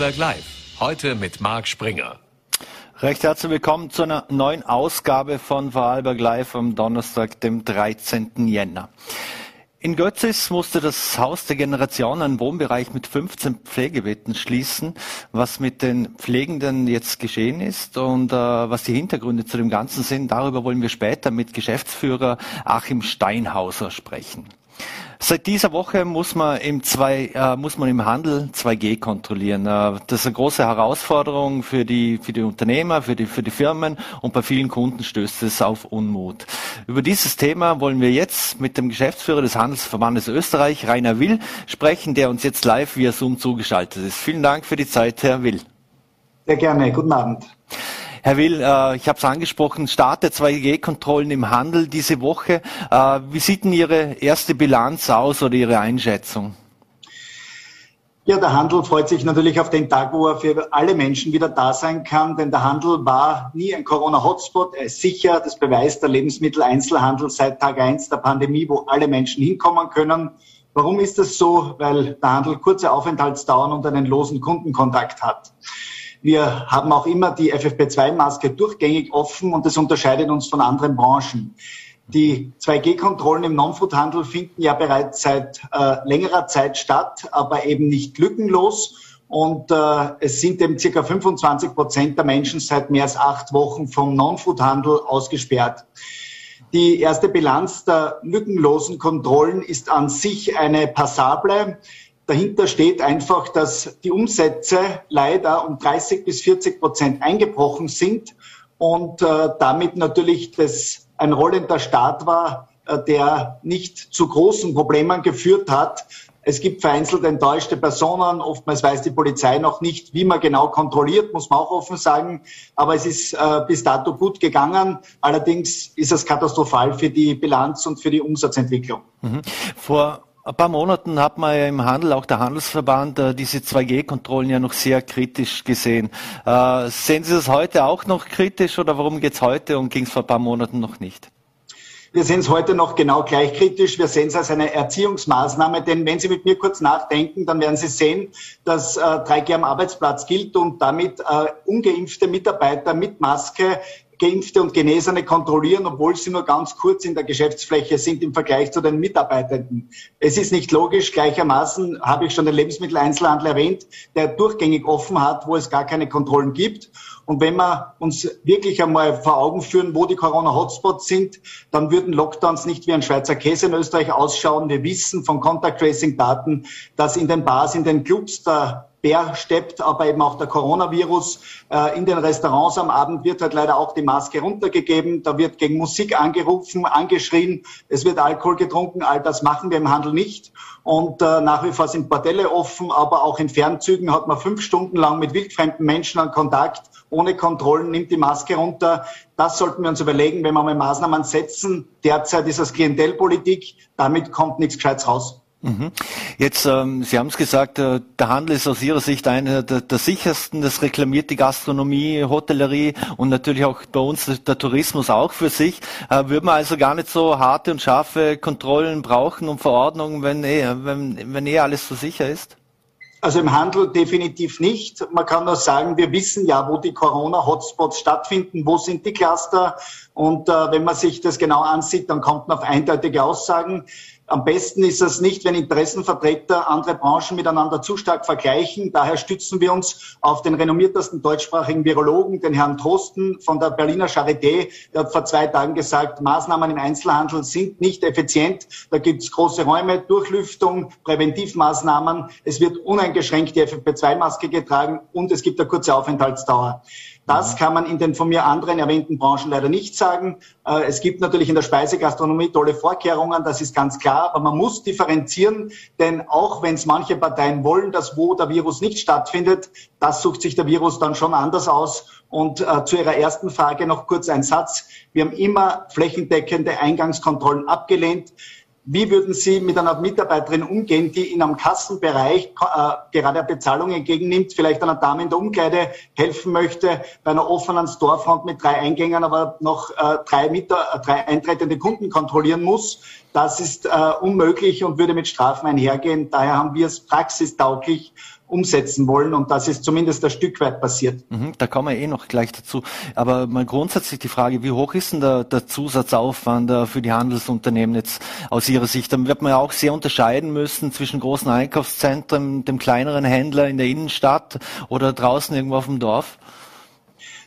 Vorarlberg Live. Heute mit Marc Springer. Recht herzlich willkommen zu einer neuen Ausgabe von Vorarlberg Live am Donnerstag, dem 13. Jänner. In Götzis musste das Haus der Generation einen Wohnbereich mit 15 Pflegebetten schließen. Was mit den Pflegenden jetzt geschehen ist und äh, was die Hintergründe zu dem Ganzen sind, darüber wollen wir später mit Geschäftsführer Achim Steinhauser sprechen. Seit dieser Woche muss man im, zwei, äh, muss man im Handel 2G kontrollieren. Äh, das ist eine große Herausforderung für die, für die Unternehmer, für die, für die Firmen und bei vielen Kunden stößt es auf Unmut. Über dieses Thema wollen wir jetzt mit dem Geschäftsführer des Handelsverbandes Österreich, Rainer Will, sprechen, der uns jetzt live via Zoom zugeschaltet ist. Vielen Dank für die Zeit, Herr Will. Sehr gerne. Guten Abend. Herr Will, äh, ich habe es angesprochen, Start der 2G-Kontrollen im Handel diese Woche. Äh, wie sieht denn Ihre erste Bilanz aus oder Ihre Einschätzung? Ja, der Handel freut sich natürlich auf den Tag, wo er für alle Menschen wieder da sein kann, denn der Handel war nie ein Corona-Hotspot. Er ist sicher, das beweist der Lebensmitteleinzelhandel seit Tag eins der Pandemie, wo alle Menschen hinkommen können. Warum ist das so? Weil der Handel kurze Aufenthaltsdauern und einen losen Kundenkontakt hat. Wir haben auch immer die FFP2-Maske durchgängig offen und das unterscheidet uns von anderen Branchen. Die 2G-Kontrollen im Non-Food-Handel finden ja bereits seit äh, längerer Zeit statt, aber eben nicht lückenlos. Und äh, es sind eben circa 25 Prozent der Menschen seit mehr als acht Wochen vom Non-Food-Handel ausgesperrt. Die erste Bilanz der lückenlosen Kontrollen ist an sich eine passable. Dahinter steht einfach, dass die Umsätze leider um 30 bis 40 Prozent eingebrochen sind und äh, damit natürlich das ein rollender Start war, äh, der nicht zu großen Problemen geführt hat. Es gibt vereinzelt enttäuschte Personen. Oftmals weiß die Polizei noch nicht, wie man genau kontrolliert, muss man auch offen sagen. Aber es ist äh, bis dato gut gegangen. Allerdings ist es katastrophal für die Bilanz und für die Umsatzentwicklung. Mhm. Vor ein paar Monaten hat man ja im Handel, auch der Handelsverband, äh, diese 2G-Kontrollen ja noch sehr kritisch gesehen. Äh, sehen Sie das heute auch noch kritisch oder warum geht es heute und ging es vor ein paar Monaten noch nicht? Wir sehen es heute noch genau gleich kritisch. Wir sehen es als eine Erziehungsmaßnahme, denn wenn Sie mit mir kurz nachdenken, dann werden Sie sehen, dass äh, 3G am Arbeitsplatz gilt und damit äh, ungeimpfte Mitarbeiter mit Maske Geimpfte und Genesene kontrollieren, obwohl sie nur ganz kurz in der Geschäftsfläche sind im Vergleich zu den Mitarbeitenden. Es ist nicht logisch. Gleichermaßen habe ich schon den Lebensmitteleinzelhandel erwähnt, der durchgängig offen hat, wo es gar keine Kontrollen gibt. Und wenn wir uns wirklich einmal vor Augen führen, wo die Corona-Hotspots sind, dann würden Lockdowns nicht wie ein Schweizer Käse in Österreich ausschauen. Wir wissen von Contact Tracing Daten, dass in den Bars, in den Clubs der Bär steppt, aber eben auch der Coronavirus. Äh, in den Restaurants am Abend wird halt leider auch die Maske runtergegeben. Da wird gegen Musik angerufen, angeschrien. Es wird Alkohol getrunken. All das machen wir im Handel nicht. Und äh, nach wie vor sind Bordelle offen, aber auch in Fernzügen hat man fünf Stunden lang mit wildfremden Menschen an Kontakt, ohne Kontrollen, nimmt die Maske runter. Das sollten wir uns überlegen, wenn wir mal Maßnahmen setzen. Derzeit ist das Klientelpolitik. Damit kommt nichts Gescheites raus. Mhm. Jetzt, ähm, Sie haben es gesagt, äh, der Handel ist aus Ihrer Sicht einer der, sichersten. Das reklamiert die Gastronomie, Hotellerie und natürlich auch bei uns der Tourismus auch für sich. Äh, würde man also gar nicht so harte und scharfe Kontrollen brauchen und Verordnungen, wenn eh, wenn, wenn eh alles so sicher ist? Also im Handel definitiv nicht. Man kann nur sagen, wir wissen ja, wo die Corona-Hotspots stattfinden, wo sind die Cluster. Und äh, wenn man sich das genau ansieht, dann kommt man auf eindeutige Aussagen. Am besten ist es nicht, wenn Interessenvertreter andere Branchen miteinander zu stark vergleichen. Daher stützen wir uns auf den renommiertesten deutschsprachigen Virologen, den Herrn Trosten von der Berliner Charité. Der hat vor zwei Tagen gesagt, Maßnahmen im Einzelhandel sind nicht effizient. Da gibt es große Räume, Durchlüftung, Präventivmaßnahmen. Es wird uneingeschränkt die FFP2-Maske getragen und es gibt eine kurze Aufenthaltsdauer. Das kann man in den von mir anderen erwähnten Branchen leider nicht sagen. Äh, es gibt natürlich in der Speisegastronomie tolle Vorkehrungen, das ist ganz klar, aber man muss differenzieren, denn auch wenn es manche Parteien wollen, dass wo der Virus nicht stattfindet, das sucht sich der Virus dann schon anders aus. Und äh, zu Ihrer ersten Frage noch kurz ein Satz. Wir haben immer flächendeckende Eingangskontrollen abgelehnt. Wie würden Sie mit einer Mitarbeiterin umgehen, die in einem Kassenbereich äh, gerade Bezahlung entgegennimmt, vielleicht einer Dame in der Umkleide helfen möchte, bei einer offenen Storefront mit drei Eingängen, aber noch äh, drei, Mieter, äh, drei eintretende Kunden kontrollieren muss? Das ist äh, unmöglich und würde mit Strafen einhergehen. Daher haben wir es praxistauglich umsetzen wollen und das ist zumindest ein Stück weit passiert. Mhm, da kommen wir eh noch gleich dazu. Aber mal grundsätzlich die Frage, wie hoch ist denn der, der Zusatzaufwand äh, für die Handelsunternehmen jetzt aus Ihrer Sicht? Dann wird man ja auch sehr unterscheiden müssen zwischen großen Einkaufszentren, dem kleineren Händler in der Innenstadt oder draußen irgendwo auf dem Dorf.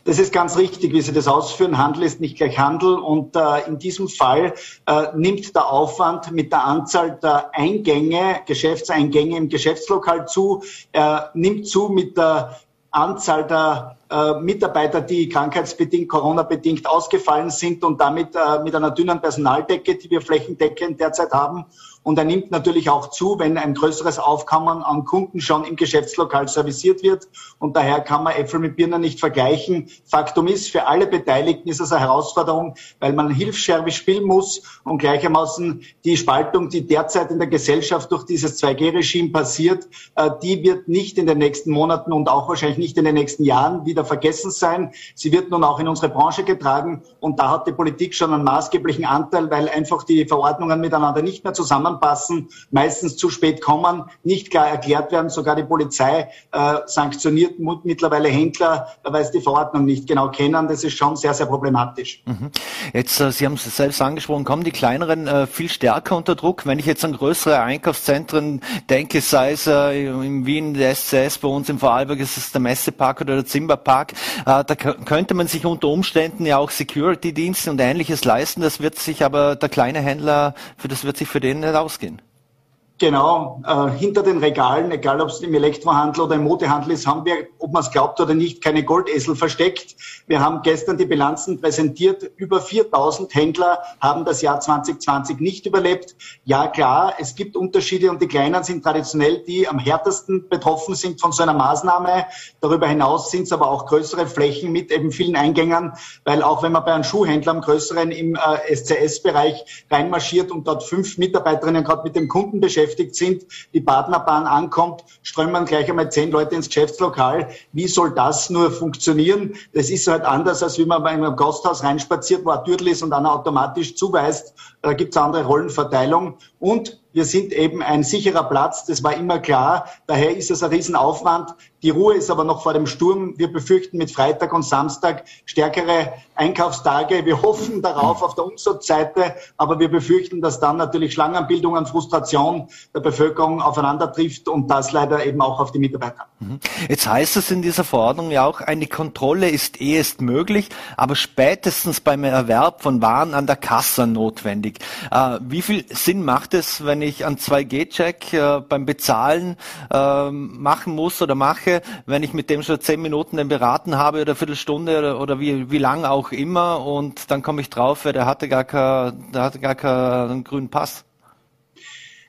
Das ist ganz richtig, wie Sie das ausführen. Handel ist nicht gleich Handel. Und äh, in diesem Fall äh, nimmt der Aufwand mit der Anzahl der Eingänge, Geschäftseingänge im Geschäftslokal zu, äh, nimmt zu mit der Anzahl der äh, Mitarbeiter, die krankheitsbedingt, Corona-bedingt ausgefallen sind und damit äh, mit einer dünnen Personaldecke, die wir flächendeckend derzeit haben. Und er nimmt natürlich auch zu, wenn ein größeres Aufkommen an Kunden schon im Geschäftslokal serviciert wird. Und daher kann man Äpfel mit Birnen nicht vergleichen. Faktum ist, für alle Beteiligten ist es eine Herausforderung, weil man Hilfscherbe spielen muss und gleichermaßen die Spaltung, die derzeit in der Gesellschaft durch dieses 2G-Regime passiert, äh, die wird nicht in den nächsten Monaten und auch wahrscheinlich nicht in den nächsten Jahren wieder vergessen sein. Sie wird nun auch in unsere Branche getragen und da hat die Politik schon einen maßgeblichen Anteil, weil einfach die Verordnungen miteinander nicht mehr zusammen zusammenpassen, meistens zu spät kommen, nicht klar erklärt werden. Sogar die Polizei äh, sanktioniert mittlerweile Händler, weil sie die Verordnung nicht genau kennen. Das ist schon sehr, sehr problematisch. Mhm. Jetzt, äh, Sie haben es selbst angesprochen, kommen die kleineren äh, viel stärker unter Druck. Wenn ich jetzt an größere Einkaufszentren denke, sei es äh, in Wien der SCS, bei uns im Vorarlberg ist es der Messepark oder der Zimmerpark, äh, da könnte man sich unter Umständen ja auch Security-Dienste und ähnliches leisten. Das wird sich aber der kleine Händler, für das wird sich für den nicht ausgehen. Genau, äh, hinter den Regalen, egal ob es im Elektrohandel oder im Modehandel ist, haben wir, ob man es glaubt oder nicht, keine Goldesel versteckt. Wir haben gestern die Bilanzen präsentiert. Über 4000 Händler haben das Jahr 2020 nicht überlebt. Ja, klar, es gibt Unterschiede und die Kleinen sind traditionell die am härtesten betroffen sind von so einer Maßnahme. Darüber hinaus sind es aber auch größere Flächen mit eben vielen Eingängern, weil auch wenn man bei einem Schuhhändler am größeren im äh, SCS-Bereich reinmarschiert und dort fünf Mitarbeiterinnen gerade mit dem Kunden beschäftigt, beschäftigt sind, die Partnerbahn ankommt, strömen gleich einmal zehn Leute ins Geschäftslokal. Wie soll das nur funktionieren? Das ist halt anders, als wie man bei einem Gasthaus reinspaziert, wo ein Türtel ist und einer automatisch zuweist. Da gibt es andere Rollenverteilung. Und wir sind eben ein sicherer Platz, das war immer klar. Daher ist es ein Riesenaufwand. Die Ruhe ist aber noch vor dem Sturm. Wir befürchten mit Freitag und Samstag stärkere Einkaufstage. Wir hoffen darauf auf der Umsatzseite, aber wir befürchten, dass dann natürlich Schlangenbildung und Frustration der Bevölkerung aufeinander trifft und das leider eben auch auf die Mitarbeiter. Mhm. Jetzt heißt es in dieser Verordnung ja auch, eine Kontrolle ist ehest möglich, aber spätestens beim Erwerb von Waren an der Kasse notwendig. Äh, wie viel Sinn macht es, wenn ich einen 2G-Check äh, beim Bezahlen äh, machen muss oder mache, wenn ich mit dem schon zehn Minuten den beraten habe oder Viertelstunde oder, oder wie, wie lang auch immer und dann komme ich drauf, der hatte gar keinen, der hatte gar keinen grünen Pass.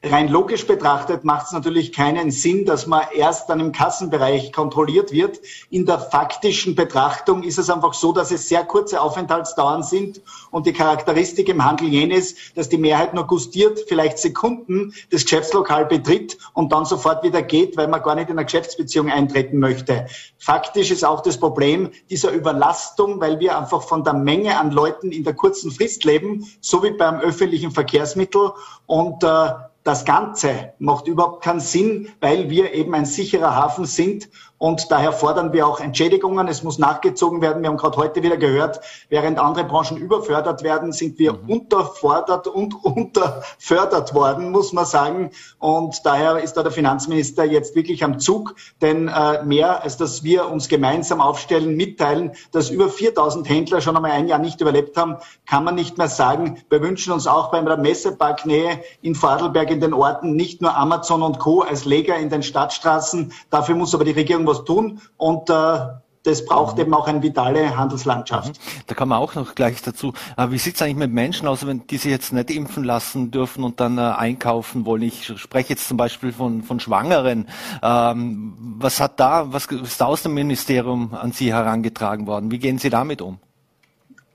Rein logisch betrachtet macht es natürlich keinen Sinn, dass man erst dann im Kassenbereich kontrolliert wird. In der faktischen Betrachtung ist es einfach so, dass es sehr kurze Aufenthaltsdauern sind und die Charakteristik im Handel jenes, dass die Mehrheit nur gustiert, vielleicht Sekunden das Geschäftslokal betritt und dann sofort wieder geht, weil man gar nicht in eine Geschäftsbeziehung eintreten möchte. Faktisch ist auch das Problem dieser Überlastung, weil wir einfach von der Menge an Leuten in der kurzen Frist leben, so wie beim öffentlichen Verkehrsmittel und äh, das Ganze macht überhaupt keinen Sinn, weil wir eben ein sicherer Hafen sind und daher fordern wir auch Entschädigungen. Es muss nachgezogen werden. Wir haben gerade heute wieder gehört, während andere Branchen überfördert werden, sind wir mhm. unterfordert und unterfördert worden, muss man sagen. Und daher ist da der Finanzminister jetzt wirklich am Zug, denn äh, mehr als dass wir uns gemeinsam aufstellen, mitteilen, dass über 4000 Händler schon einmal ein Jahr nicht überlebt haben, kann man nicht mehr sagen. Wir wünschen uns auch bei der Messeparknähe in Vorarlberg in den Orten nicht nur Amazon und Co. als Leger in den Stadtstraßen. Dafür muss aber die Regierung was tun und äh, das braucht eben auch eine vitale Handelslandschaft. Mhm. Da kann man auch noch gleich dazu. Aber wie sieht es eigentlich mit Menschen aus, wenn die sich jetzt nicht impfen lassen dürfen und dann äh, einkaufen wollen? Ich spreche jetzt zum Beispiel von, von Schwangeren. Ähm, was hat da, was ist da aus dem Ministerium an Sie herangetragen worden? Wie gehen Sie damit um?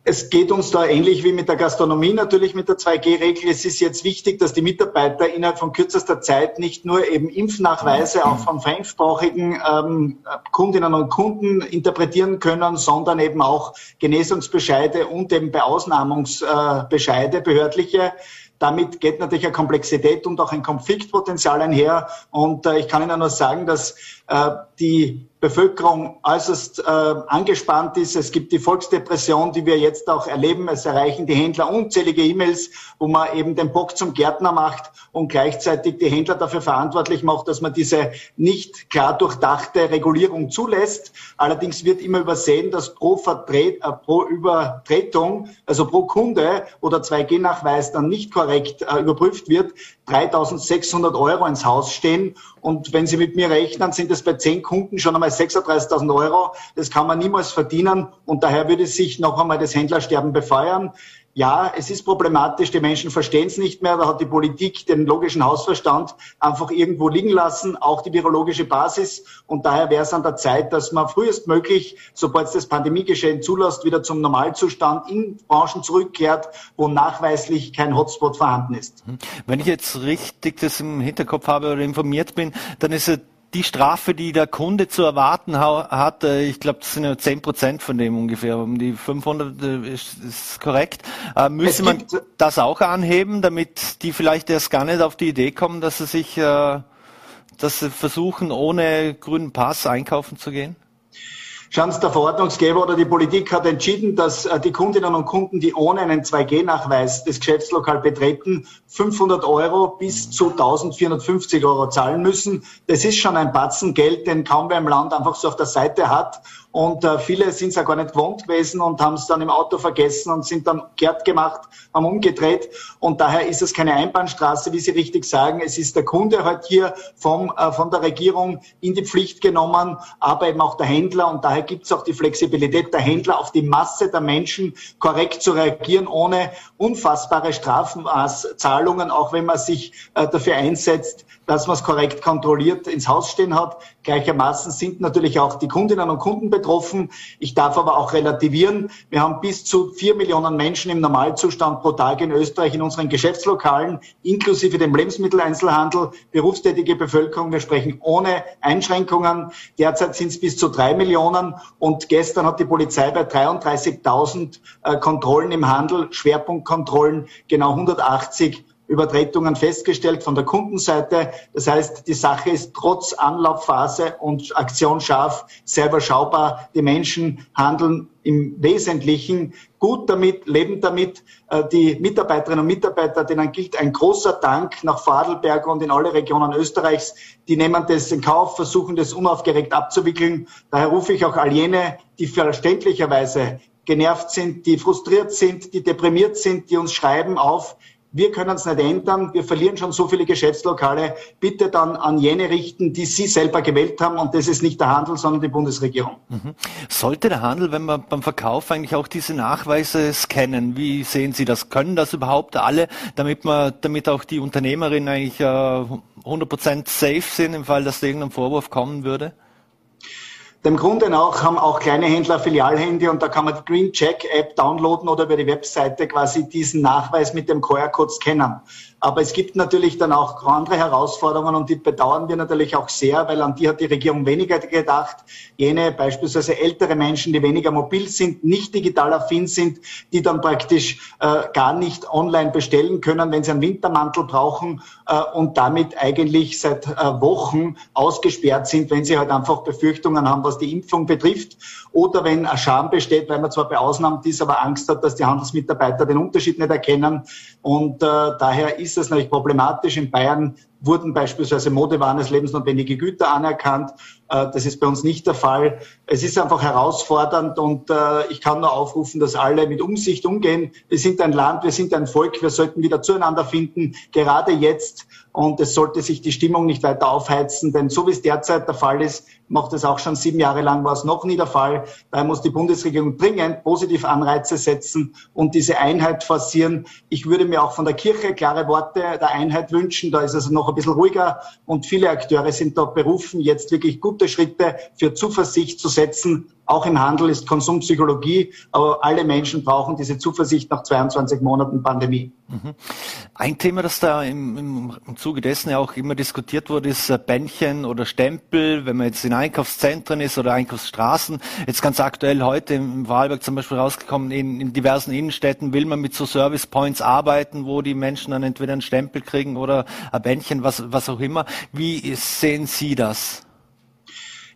Es geht uns da ähnlich wie mit der Gastronomie natürlich mit der 2G-Regel. Es ist jetzt wichtig, dass die Mitarbeiter innerhalb von kürzester Zeit nicht nur eben Impfnachweise auch von fremdsprachigen ähm, Kundinnen und Kunden interpretieren können, sondern eben auch Genesungsbescheide und eben Beausnahmungsbescheide, behördliche damit geht natürlich eine Komplexität und auch ein Konfliktpotenzial einher. Und äh, ich kann Ihnen nur sagen, dass äh, die Bevölkerung äußerst äh, angespannt ist. Es gibt die Volksdepression, die wir jetzt auch erleben. Es erreichen die Händler unzählige E-Mails, wo man eben den Bock zum Gärtner macht und gleichzeitig die Händler dafür verantwortlich macht, dass man diese nicht klar durchdachte Regulierung zulässt. Allerdings wird immer übersehen, dass pro, Vertret, äh, pro Übertretung, also pro Kunde oder 2G-Nachweis dann nicht korrekt äh, überprüft wird, 3600 Euro ins Haus stehen. Und wenn Sie mit mir rechnen, sind es bei zehn Kunden schon einmal 36.000 Euro. Das kann man niemals verdienen. Und daher würde sich noch einmal das Händlersterben befeuern ja, es ist problematisch, die Menschen verstehen es nicht mehr, da hat die Politik den logischen Hausverstand einfach irgendwo liegen lassen, auch die virologische Basis. Und daher wäre es an der Zeit, dass man frühestmöglich, sobald es das Pandemiegeschehen zulässt, wieder zum Normalzustand in Branchen zurückkehrt, wo nachweislich kein Hotspot vorhanden ist. Wenn ich jetzt richtig das im Hinterkopf habe oder informiert bin, dann ist es die Strafe, die der Kunde zu erwarten hat, äh, ich glaube, das sind ja 10 Prozent von dem ungefähr, um die 500 äh, ist, ist korrekt. Äh, müsste man das auch anheben, damit die vielleicht erst gar nicht auf die Idee kommen, dass sie sich, äh, dass sie versuchen, ohne grünen Pass einkaufen zu gehen? Schauen Sie, der Verordnungsgeber oder die Politik hat entschieden, dass äh, die Kundinnen und Kunden, die ohne einen 2G-Nachweis das Geschäftslokal betreten, 500 Euro bis zu 1450 Euro zahlen müssen. Das ist schon ein Batzen Geld, den kaum wer im Land einfach so auf der Seite hat. Und äh, viele sind es ja gar nicht gewohnt gewesen und haben es dann im Auto vergessen und sind dann kehrt gemacht, haben umgedreht. Und daher ist es keine Einbahnstraße, wie Sie richtig sagen. Es ist der Kunde halt hier vom, äh, von der Regierung in die Pflicht genommen, aber eben auch der Händler. Und daher gibt es auch die Flexibilität der Händler, auf die Masse der Menschen korrekt zu reagieren, ohne unfassbare Strafzahlungen, auch wenn man sich äh, dafür einsetzt, dass man es korrekt kontrolliert ins Haus stehen hat. Gleichermaßen sind natürlich auch die Kundinnen und Kunden betroffen. Ich darf aber auch relativieren. Wir haben bis zu vier Millionen Menschen im Normalzustand pro Tag in Österreich in unseren Geschäftslokalen, inklusive dem Lebensmitteleinzelhandel, berufstätige Bevölkerung. Wir sprechen ohne Einschränkungen. Derzeit sind es bis zu drei Millionen und gestern hat die Polizei bei 33.000 äh, Kontrollen im Handel, Schwerpunktkontrollen, genau 180 Übertretungen festgestellt von der Kundenseite. Das heißt, die Sache ist trotz Anlaufphase und Aktion scharf sehr überschaubar. Die Menschen handeln im Wesentlichen gut damit, leben damit. Äh, die Mitarbeiterinnen und Mitarbeiter, denen gilt ein großer Dank nach Vorarlberg und in alle Regionen Österreichs. Die nehmen das in Kauf, versuchen das unaufgeregt abzuwickeln. Daher rufe ich auch all jene, die verständlicherweise genervt sind, die frustriert sind, die deprimiert sind, die uns schreiben auf, wir können es nicht ändern. Wir verlieren schon so viele Geschäftslokale. Bitte dann an jene richten, die Sie selber gewählt haben. Und das ist nicht der Handel, sondern die Bundesregierung. Mhm. Sollte der Handel, wenn man beim Verkauf eigentlich auch diese Nachweise scannen? Wie sehen Sie das? Können das überhaupt alle, damit man, damit auch die Unternehmerinnen eigentlich äh, 100% safe sind im Fall, dass da irgendein Vorwurf kommen würde? Dem Grunde nach haben auch kleine Händler Filialhandy und da kann man die Green Check App downloaden oder über die Webseite quasi diesen Nachweis mit dem QR-Code scannen. Aber es gibt natürlich dann auch andere Herausforderungen und die bedauern wir natürlich auch sehr, weil an die hat die Regierung weniger gedacht. Jene beispielsweise ältere Menschen, die weniger mobil sind, nicht digital affin sind, die dann praktisch äh, gar nicht online bestellen können, wenn sie einen Wintermantel brauchen äh, und damit eigentlich seit äh, Wochen ausgesperrt sind, wenn sie halt einfach Befürchtungen haben, was die Impfung betrifft oder wenn ein Scham besteht, weil man zwar beausnahmt ist, aber Angst hat, dass die Handelsmitarbeiter den Unterschied nicht erkennen. Und äh, daher ist es natürlich problematisch. In Bayern wurden beispielsweise Modewaren als lebensnotwendige Güter anerkannt. Äh, das ist bei uns nicht der Fall. Es ist einfach herausfordernd und äh, ich kann nur aufrufen, dass alle mit Umsicht umgehen. Wir sind ein Land, wir sind ein Volk, wir sollten wieder zueinander finden, gerade jetzt. Und es sollte sich die Stimmung nicht weiter aufheizen, denn so wie es derzeit der Fall ist, macht es auch schon sieben Jahre lang, war es noch nie der Fall. Daher muss die Bundesregierung dringend positiv Anreize setzen und diese Einheit forcieren. Ich würde mir auch von der Kirche klare Worte der Einheit wünschen. Da ist es noch ein bisschen ruhiger und viele Akteure sind da berufen, jetzt wirklich gute Schritte für Zuversicht zu setzen Auch im Handel ist Konsumpsychologie, aber alle Menschen brauchen diese Zuversicht nach 22 Monaten Pandemie. Mhm. Ein Thema, das da im, im, Zuge dessen ja auch immer diskutiert wurde, ist äh, Bändchen oder Stempel, wenn man jetzt in Einkaufszentren ist oder Einkaufsstraßen. Jetzt ganz aktuell heute im Wahlberg zum Beispiel rausgekommen, in, in diversen Innenstädten will man mit so Service Points arbeiten, wo die Menschen dann entweder einen Stempel kriegen oder ein Bändchen, was, was auch immer. Wie sehen Sie das?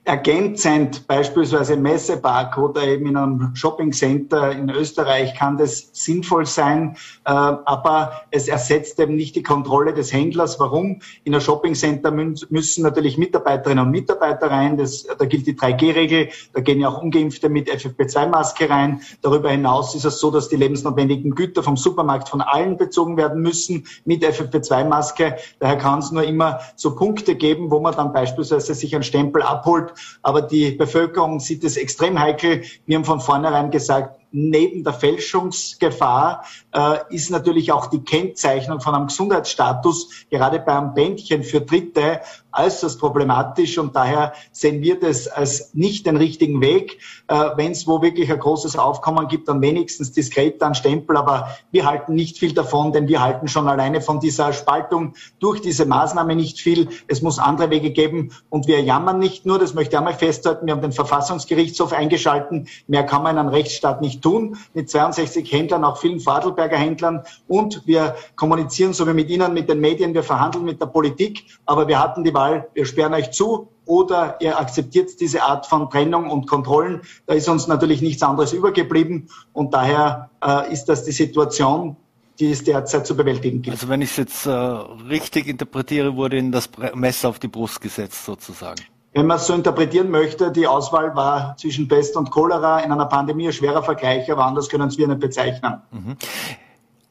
Ergänzend beispielsweise Messepark oder eben in einem Shoppingcenter in Österreich kann das sinnvoll sein, äh, aber es ersetzt eben nicht die Kontrolle des Händlers. Warum? In einem Shoppingcenter müssen natürlich Mitarbeiterinnen und Mitarbeiter rein. Das, da gilt die 3G-Regel. Da gehen ja auch Ungeimpfte mit FFP2-Maske rein. Darüber hinaus ist es so, dass die lebensnotwendigen Güter vom Supermarkt von allen bezogen werden müssen mit FFP2-Maske. Daher kann es nur immer so Punkte geben, wo man dann beispielsweise sich einen Stempel abholt aber die Bevölkerung sieht es extrem heikel. Wir haben von vornherein gesagt, neben der Fälschungsgefahr äh, ist natürlich auch die Kennzeichnung von einem Gesundheitsstatus gerade bei einem Bändchen für Dritte äußerst problematisch und daher sehen wir das als nicht den richtigen Weg. Äh, Wenn es wo wirklich ein großes Aufkommen gibt, dann wenigstens diskret dann Stempel, aber wir halten nicht viel davon, denn wir halten schon alleine von dieser Spaltung durch diese Maßnahme nicht viel. Es muss andere Wege geben und wir jammern nicht nur, das möchte ich einmal festhalten, wir haben den Verfassungsgerichtshof eingeschalten, mehr kann man in einem Rechtsstaat nicht tun, mit 62 Händlern, auch vielen Vorarlberger Händlern und wir kommunizieren so wie mit Ihnen, mit den Medien, wir verhandeln mit der Politik, aber wir hatten die Wahl wir sperren euch zu oder ihr akzeptiert diese Art von Trennung und Kontrollen. Da ist uns natürlich nichts anderes übergeblieben und daher äh, ist das die Situation, die es derzeit zu bewältigen gilt. Also wenn ich es jetzt äh, richtig interpretiere, wurde Ihnen das Messer auf die Brust gesetzt sozusagen. Wenn man es so interpretieren möchte, die Auswahl war zwischen Pest und Cholera in einer Pandemie ein schwerer Vergleich, aber anders können wir nicht bezeichnen. Mhm.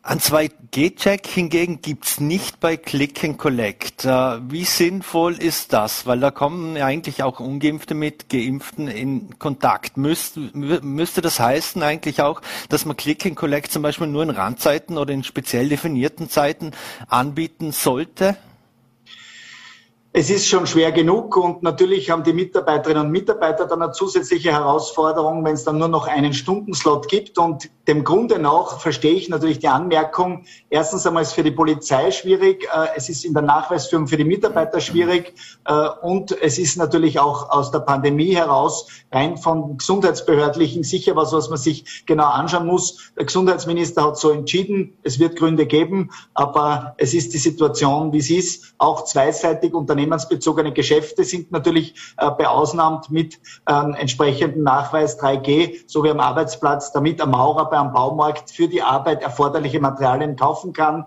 Ein 2G-Check hingegen gibt's nicht bei Click and Collect. Äh, wie sinnvoll ist das? Weil da kommen eigentlich auch Ungeimpfte mit Geimpften in Kontakt. Müsste, müsste das heißen eigentlich auch, dass man Click and Collect zum Beispiel nur in Randzeiten oder in speziell definierten Zeiten anbieten sollte? Es ist schon schwer genug und natürlich haben die Mitarbeiterinnen und Mitarbeiter dann eine zusätzliche Herausforderung, wenn es dann nur noch einen Stundenslot gibt. Und dem Grunde nach verstehe ich natürlich die Anmerkung, erstens einmal ist es für die Polizei schwierig, äh, es ist in der Nachweisführung für die Mitarbeiter schwierig äh, und es ist natürlich auch aus der Pandemie heraus rein von gesundheitsbehördlichen sicher was, was man sich genau anschauen muss. Der Gesundheitsminister hat so entschieden, es wird Gründe geben, aber es ist die Situation, wie sie ist, auch zweiseitig Unternehmen unternehmensbezogene Geschäfte sind natürlich äh, beausnahmt mit ähm, entsprechendem Nachweis 3G, so wie am Arbeitsplatz, damit ein Maurer beim Baumarkt für die Arbeit erforderliche Materialien kaufen kann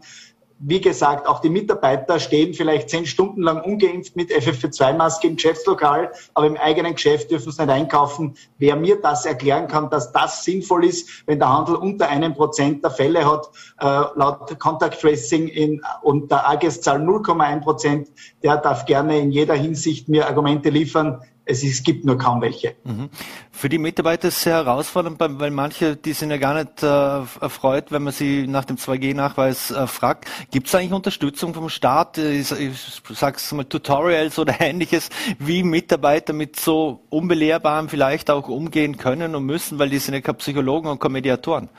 wie gesagt, auch die Mitarbeiter stehen vielleicht zehn Stunden lang ungeimpft mit FFP2-Maske im Geschäftslokal, aber im eigenen Geschäft dürfen sie nicht einkaufen. Wer mir das erklären kann, dass das sinnvoll ist, wenn der Handel unter einem Prozent der Fälle hat, äh, laut Contact Tracing in, und der AGES-Zahl 0,1 Prozent, der darf gerne in jeder Hinsicht mir Argumente liefern, es, ist, gibt nur kaum welche. Mhm. Für die Mitarbeiter ist es sehr herausfordernd, weil manche, die sind ja gar nicht äh, erfreut, wenn man sie nach dem 2G-Nachweis äh, fragt. Gibt es eigentlich Unterstützung vom Staat, äh, ich, ich sag's mal Tutorials oder ähnliches, wie Mitarbeiter mit so unbelehrbarem vielleicht auch umgehen können und müssen, weil die sind ja keine Psychologen und keine Mediatoren?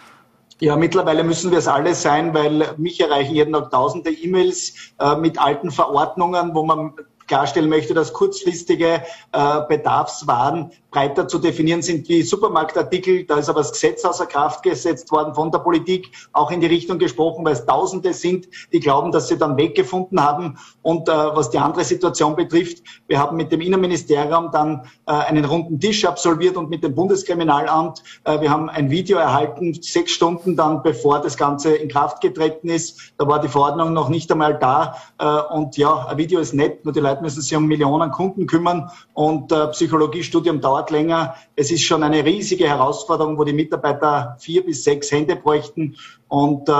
Ja, mittlerweile müssen wir es alle sein, weil mich erreichen jeden Tag tausende E-Mails äh, mit alten Verordnungen, wo man klarstellen möchte, dass kurzfristige äh, Bedarfswaren breiter zu definieren sind wie Supermarktartikel. Da ist aber das Gesetz außer Kraft gesetzt worden von der Politik, auch in die Richtung gesprochen, weil es Tausende sind, die glauben, dass sie dann weggefunden haben. Und äh, was die andere Situation betrifft, wir haben mit dem Innenministerium dann äh, einen runden Tisch absolviert und mit dem Bundeskriminalamt. Äh, wir haben ein Video erhalten, sechs Stunden dann, bevor das Ganze in Kraft getreten ist. Da war die Verordnung noch nicht einmal da. Äh, und ja, ein Video ist nett, nur die Leute müssen sich um Millionen Kunden kümmern und äh, Psychologiestudium dauert dauert länger. Es ist schon eine riesige Herausforderung, wo die Mitarbeiter vier bis sechs Hände bräuchten. Und äh,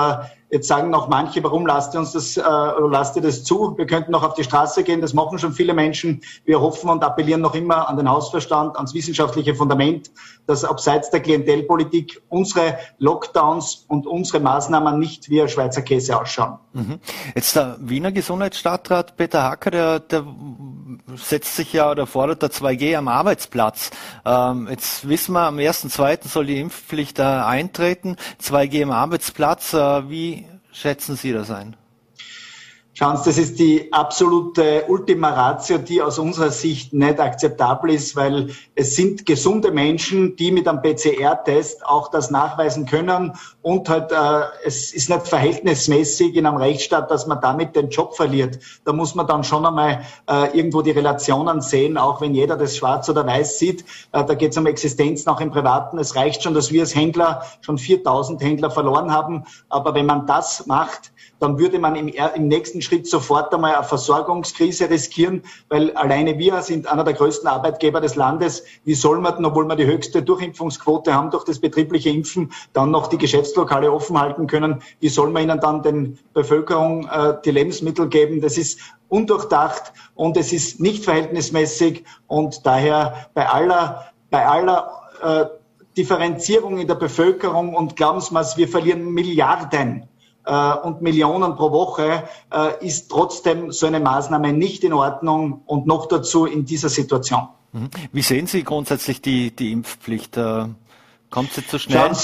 Jetzt sagen noch manche, warum lasst ihr uns das, äh, lasst ihr das zu? Wir könnten noch auf die Straße gehen. Das machen schon viele Menschen. Wir hoffen und appellieren noch immer an den Hausverstand, ans wissenschaftliche Fundament, dass abseits der Klientelpolitik unsere Lockdowns und unsere Maßnahmen nicht wie Schweizer Käse ausschauen. Mhm. Jetzt der Wiener Gesundheitsstadtrat Peter Hacker, der, der setzt sich ja oder fordert der 2G am Arbeitsplatz. Ähm, jetzt wissen wir, am 1.2. soll die Impfpflicht äh, eintreten. 2G am Arbeitsplatz. Äh, wie schätzen Sie das ein? Schauen Sie, das ist die absolute Ultima Ratio, die aus unserer Sicht nicht akzeptabel ist, weil es sind gesunde Menschen, die mit einem PCR-Test auch das nachweisen können und halt äh, es ist nicht verhältnismäßig in einem Rechtsstaat, dass man damit den Job verliert. Da muss man dann schon einmal äh, irgendwo die Relationen sehen, auch wenn jeder das schwarz oder weiß sieht. Äh, da geht es um Existenz nach im Privaten. Es reicht schon, dass wir als Händler schon 4000 Händler verloren haben. Aber wenn man das macht, dann würde man im, im nächsten Schritt sofort einmal eine Versorgungskrise riskieren, weil alleine wir sind einer der größten Arbeitgeber des Landes. Wie soll man, obwohl wir die höchste Durchimpfungsquote haben durch das betriebliche Impfen, dann noch die Geschäftslokale offen halten können? Wie soll man ihnen dann den Bevölkerung äh, die Lebensmittel geben? Das ist undurchdacht und es ist nicht verhältnismäßig und daher bei aller, bei aller äh, Differenzierung in der Bevölkerung und glauben Sie mal, wir verlieren Milliarden äh, und Millionen pro Woche, äh, ist trotzdem so eine Maßnahme nicht in Ordnung und noch dazu in dieser Situation. Mhm. Wie sehen Sie grundsätzlich die, die Impfpflicht? Äh, kommt sie zu schnell? Schauen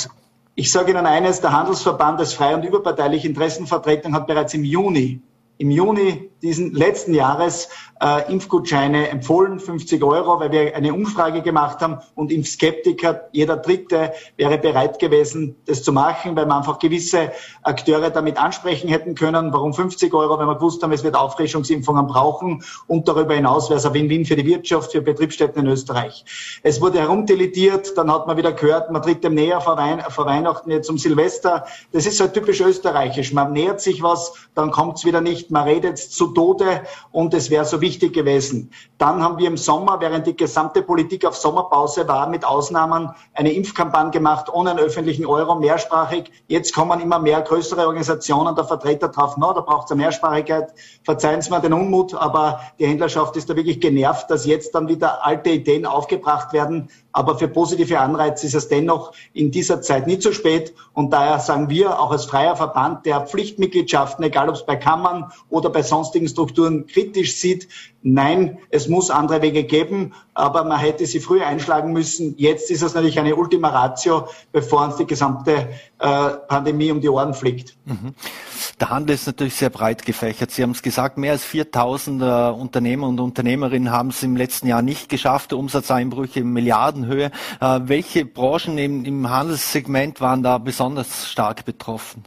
ich sage Ihnen eines, der Handelsverband als freie und überparteiliche Interessenvertretung hat bereits im Juni im Juni diesen letzten Jahres äh, Impfgutscheine empfohlen, 50 Euro, weil wir eine Umfrage gemacht haben und Impfskeptiker, jeder Dritte wäre bereit gewesen, das zu machen, weil man einfach gewisse Akteure damit ansprechen hätten können. Warum 50 Euro? Wenn wir gewusst haben, es wird Auffrischungsimpfungen brauchen und darüber hinaus wäre es ein Win-Win für die Wirtschaft, für Betriebsstätten in Österreich. Es wurde herumdeletiert, dann hat man wieder gehört, man tritt dem näher vor, Wein vor Weihnachten jetzt um Silvester. Das ist halt typisch österreichisch. Man nähert sich was, dann kommt es wieder nicht man redet zu Tode und es wäre so wichtig gewesen. Dann haben wir im Sommer, während die gesamte Politik auf Sommerpause war, mit Ausnahmen eine Impfkampagne gemacht, ohne einen öffentlichen Euro, mehrsprachig. Jetzt kommen immer mehr größere Organisationen, der Vertreter drauf, no, da braucht es eine Mehrsprachigkeit. Verzeihen Sie mir den Unmut, aber die Händlerschaft ist da wirklich genervt, dass jetzt dann wieder alte Ideen aufgebracht werden. Aber für positive Anreize ist es dennoch in dieser Zeit nie zu spät. Und daher sagen wir auch als freier Verband, der Pflichtmitgliedschaften, egal ob es bei Kammern oder bei sonstigen Strukturen kritisch sieht, nein, es muss andere Wege geben, aber man hätte sie früher einschlagen müssen. Jetzt ist es natürlich eine Ultima Ratio, bevor uns die gesamte äh, Pandemie um die Ohren fliegt. Mhm. Der Handel ist natürlich sehr breit gefächert. Sie haben es gesagt, mehr als 4000 äh, Unternehmer und Unternehmerinnen haben es im letzten Jahr nicht geschafft, Umsatzeinbrüche in Milliardenhöhe. Äh, welche Branchen im, im Handelssegment waren da besonders stark betroffen?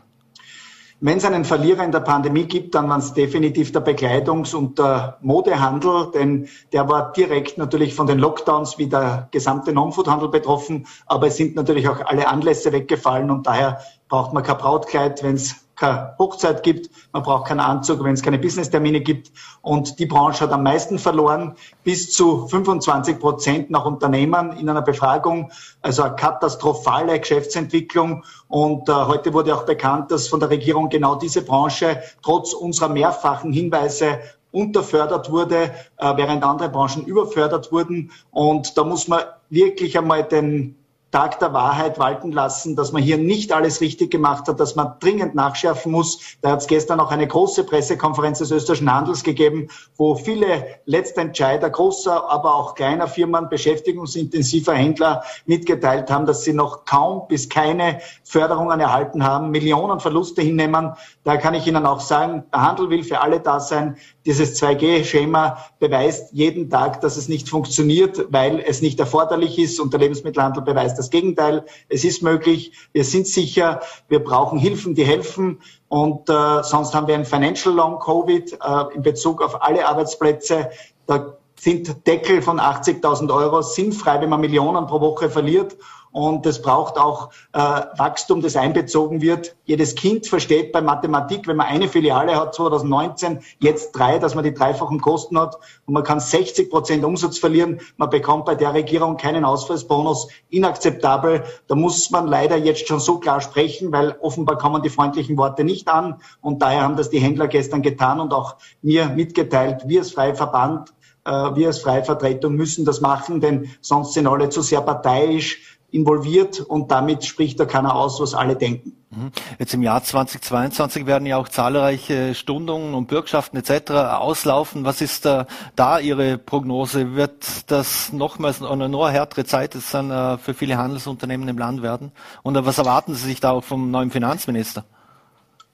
Wenn es einen Verlierer in der Pandemie gibt, dann war es definitiv der Bekleidungs- und der Modehandel, denn der war direkt natürlich von den Lockdowns wie der gesamte Non-Food-Handel betroffen. Aber es sind natürlich auch alle Anlässe weggefallen und daher braucht man kein Brautkleid, wenn es keine Hochzeit gibt, man braucht keinen Anzug, wenn es keine Business-Termine gibt. Und die Branche hat am meisten verloren, bis zu 25 Prozent nach Unternehmern in einer Befragung. Also eine katastrophale Geschäftsentwicklung. Und äh, heute wurde auch bekannt, dass von der Regierung genau diese Branche trotz unserer mehrfachen Hinweise unterfördert wurde, äh, während andere Branchen überfördert wurden. Und da muss man wirklich einmal den Tag der Wahrheit walten lassen, dass man hier nicht alles richtig gemacht hat, dass man dringend nachschärfen muss. Da hat es gestern auch eine große Pressekonferenz des österreichischen Handels gegeben, wo viele Letztentscheider großer, aber auch kleiner Firmen, beschäftigungsintensiver Händler mitgeteilt haben, dass sie noch kaum bis keine Förderungen erhalten haben, Millionen Verluste hinnehmen. Da kann ich Ihnen auch sagen, der Handel will für alle da sein. Dieses 2G-Schema beweist jeden Tag, dass es nicht funktioniert, weil es nicht erforderlich ist und der Lebensmittelhandel beweist das Gegenteil. Es ist möglich. Wir sind sicher. Wir brauchen Hilfen, die helfen. Und äh, sonst haben wir ein Financial Long Covid äh, in Bezug auf alle Arbeitsplätze. Da sind Deckel von 80.000 Euro sinnfrei, wenn man Millionen pro Woche verliert. Und es braucht auch äh, Wachstum, das einbezogen wird. Jedes Kind versteht bei Mathematik, wenn man eine Filiale hat 2019, jetzt drei, dass man die dreifachen Kosten hat und man kann 60 Prozent Umsatz verlieren. Man bekommt bei der Regierung keinen Ausfallsbonus. Inakzeptabel. Da muss man leider jetzt schon so klar sprechen, weil offenbar kommen die freundlichen Worte nicht an und daher haben das die Händler gestern getan und auch mir mitgeteilt. Wir als freie Verband, äh, wir als freie Vertretung müssen das machen, denn sonst sind alle zu sehr parteiisch involviert und damit spricht da keiner aus, was alle denken. Mhm. Jetzt im Jahr 2022 werden ja auch zahlreiche Stundungen und Bürgschaften etc. auslaufen. Was ist äh, da Ihre Prognose? Wird das nochmals eine noch härtere Zeit jetzt dann äh, für viele Handelsunternehmen im Land werden? Und äh, was erwarten Sie sich da auch vom neuen Finanzminister?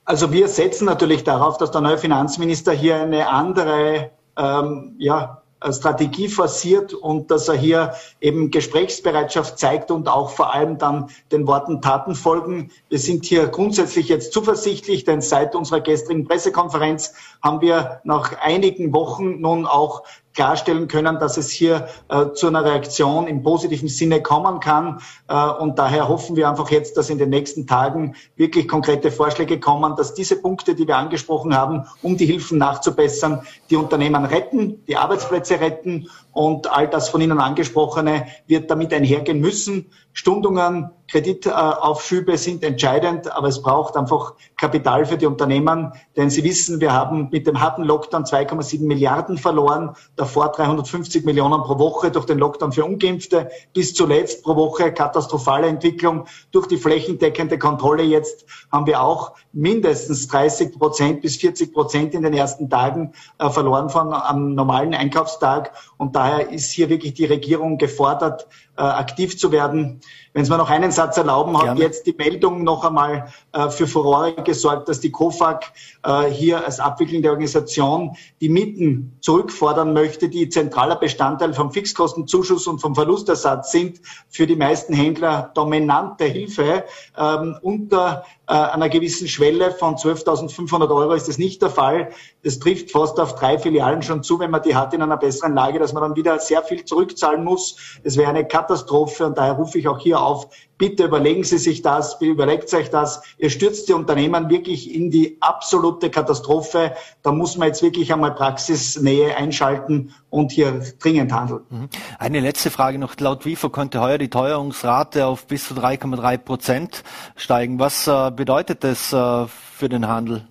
Also wir setzen natürlich darauf, dass der neue Finanzminister hier eine andere ähm, ja, Strategie forciert und dass er hier eben Gesprächsbereitschaft zeigt und auch vor allem dann den Worten Taten folgen. Wir sind hier grundsätzlich jetzt zuversichtlich, denn seit unserer gestrigen Pressekonferenz haben wir nach einigen Wochen nun auch klarstellen können, dass es hier äh, zu einer Reaktion im positiven Sinne kommen kann. Äh, und daher hoffen wir einfach jetzt, dass in den nächsten Tagen wirklich konkrete Vorschläge kommen, dass diese Punkte, die wir angesprochen haben, um die Hilfen nachzubessern, die Unternehmen retten, die Arbeitsplätze retten und all das von Ihnen angesprochene wird damit einhergehen müssen. Stundungen, Kreditaufschübe sind entscheidend, aber es braucht einfach Kapital für die Unternehmen, denn Sie wissen, wir haben mit dem harten Lockdown 2,7 Milliarden verloren, davor 350 Millionen pro Woche durch den Lockdown für Ungeimpfte, bis zuletzt pro Woche katastrophale Entwicklung durch die flächendeckende Kontrolle. Jetzt haben wir auch mindestens 30 Prozent bis 40 Prozent in den ersten Tagen äh, verloren von einem normalen Einkaufstag und daher ist hier wirklich die Regierung gefordert, äh, aktiv zu werden. Wenn Sie mir noch einen Satz erlauben, hat jetzt die Meldung noch einmal äh, für Furore gesorgt, dass die COFAG äh, hier als abwickelnde Organisation die Mieten zurückfordern möchte, die zentraler Bestandteil vom Fixkostenzuschuss und vom Verlustersatz sind, für die meisten Händler dominante Hilfe. Ähm, unter äh, einer gewissen Schwelle von 12.500 Euro ist das nicht der Fall. Das trifft fast auf drei Filialen schon zu, wenn man die hat in einer besseren Lage, dass man dann wieder sehr viel zurückzahlen muss. Es wäre eine Katastrophe und daher rufe ich auch hier auf, bitte überlegen Sie sich das, überlegt euch das. Ihr stürzt die Unternehmen wirklich in die absolute Katastrophe. Da muss man jetzt wirklich einmal Praxisnähe einschalten und hier dringend handeln. Mhm. Eine letzte Frage noch. Laut WIFO könnte heuer die Teuerungsrate auf bis zu 3,3 Prozent steigen. Was äh, bedeutet das äh, für den Handel?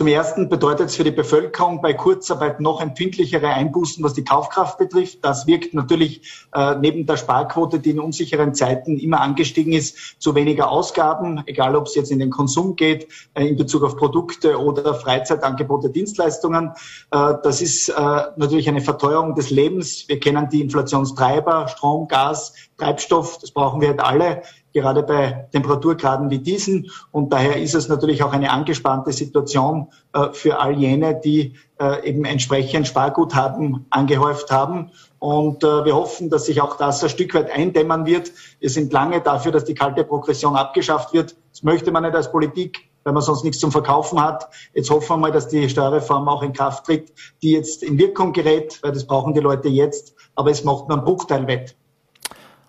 Zum Ersten bedeutet es für die Bevölkerung bei Kurzarbeit noch empfindlichere Einbußen, was die Kaufkraft betrifft. Das wirkt natürlich äh, neben der Sparquote, die in unsicheren Zeiten immer angestiegen ist, zu weniger Ausgaben, egal ob es jetzt in den Konsum geht, äh, in Bezug auf Produkte oder Freizeitangebote, Dienstleistungen. Äh, das ist äh, natürlich eine Verteuerung des Lebens. Wir kennen die Inflationstreiber, Strom, Gas, Treibstoff, das brauchen wir halt alle gerade bei Temperaturgraden wie diesen. Und daher ist es natürlich auch eine angespannte Situation äh, für all jene, die äh, eben entsprechend Sparguthaben angehäuft haben. Und äh, wir hoffen, dass sich auch das ein Stück weit eindämmern wird. Wir sind lange dafür, dass die kalte Progression abgeschafft wird. Das möchte man nicht als Politik, weil man sonst nichts zum Verkaufen hat. Jetzt hoffen wir mal, dass die Steuerreform auch in Kraft tritt, die jetzt in Wirkung gerät, weil das brauchen die Leute jetzt. Aber es macht nur einen Bruchteil wett.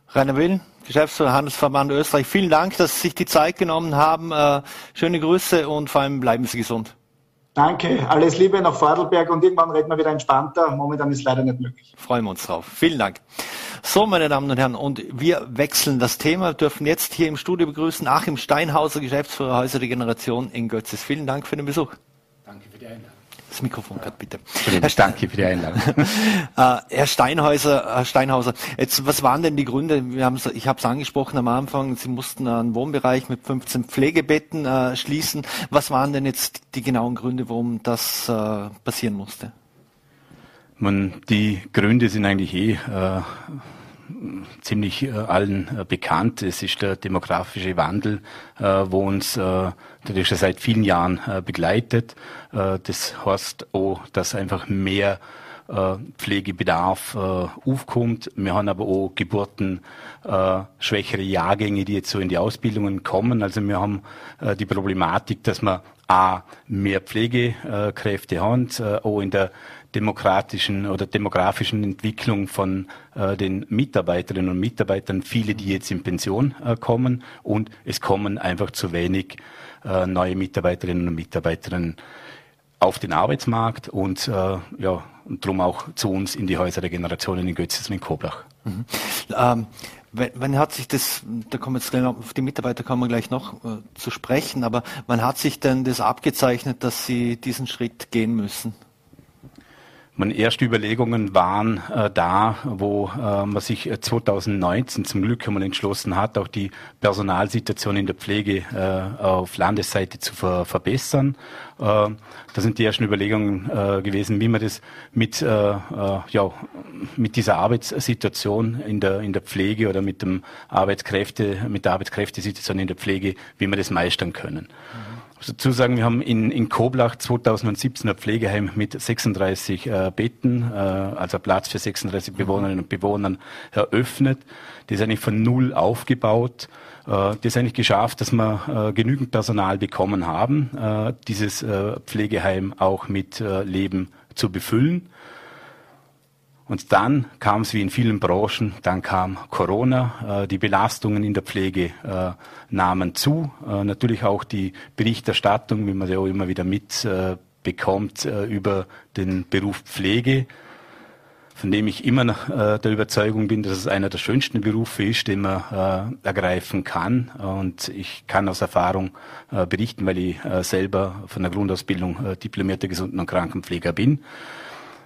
Rainer Will, Geschäftsführer Handelsverband Österreich, vielen Dank, dass Sie sich die Zeit genommen haben. Äh, schöne Grüße und vor allem bleiben Sie gesund. Danke, alles Liebe nach Vordelberg und irgendwann reden wir wieder entspannter. Momentan ist leider nicht möglich. Freuen wir uns drauf. Vielen Dank. So, meine Damen und Herren, und wir wechseln das Thema, dürfen jetzt hier im Studio begrüßen Achim Steinhauser, Geschäftsführer Häuser der Generation in Götzes. Vielen Dank für den Besuch. Danke für die Einladung. Das Mikrofon gerade bitte. Herr Danke für die Einladung. äh, Herr Steinhäuser, Herr Steinhauser, jetzt was waren denn die Gründe? Wir haben, ich habe es angesprochen am Anfang. Sie mussten einen Wohnbereich mit 15 Pflegebetten äh, schließen. Was waren denn jetzt die genauen Gründe, warum das äh, passieren musste? Man, die Gründe sind eigentlich eh äh, ziemlich äh, allen äh, bekannt. Es ist der demografische Wandel, äh, wo uns natürlich schon seit vielen Jahren begleitet. das heißt auch, dass einfach mehr Pflegebedarf aufkommt. Wir haben aber auch Geburten, schwächere Jahrgänge, die jetzt so in die Ausbildungen kommen. Also wir haben die Problematik, dass wir A, mehr Pflegekräfte haben, auch in der demokratischen oder demografischen Entwicklung von äh, den Mitarbeiterinnen und Mitarbeitern, viele, die jetzt in Pension äh, kommen und es kommen einfach zu wenig äh, neue Mitarbeiterinnen und Mitarbeiter auf den Arbeitsmarkt und äh, ja und darum auch zu uns in die Häuser der Generationen in Götzis und in Koblach. Mhm. Ähm, wann hat sich das, da kommen jetzt gleich auf die Mitarbeiter kommen wir gleich noch äh, zu sprechen, aber wann hat sich denn das abgezeichnet, dass Sie diesen Schritt gehen müssen? Meine erste Überlegungen waren äh, da, wo äh, man sich 2019 äh, zum Glück einmal entschlossen hat, auch die Personalsituation in der Pflege äh, auf Landesseite zu ver verbessern. Äh, da sind die ersten Überlegungen äh, gewesen, wie man das mit, ja, mit dieser Arbeitssituation in der, in der Pflege oder mit dem Arbeitskräfte, mit der Arbeitskräftesituation in der Pflege, wie wir das meistern können. Mhm dazu sagen, wir haben in, in Koblach 2017 ein Pflegeheim mit 36 äh, Betten, äh, also Platz für 36 Bewohnerinnen und Bewohnern eröffnet. Das ist eigentlich von null aufgebaut. Äh, das ist eigentlich geschafft, dass wir äh, genügend Personal bekommen haben, äh, dieses äh, Pflegeheim auch mit äh, Leben zu befüllen. Und dann kam es wie in vielen Branchen, dann kam Corona, äh, die Belastungen in der Pflege äh, nahmen zu, äh, natürlich auch die Berichterstattung, wie man ja auch immer wieder mitbekommt, äh, über den Beruf Pflege, von dem ich immer noch äh, der Überzeugung bin, dass es einer der schönsten Berufe ist, den man äh, ergreifen kann. Und ich kann aus Erfahrung berichten, weil ich selber von der Grundausbildung diplomierter Gesunden- und Krankenpfleger bin.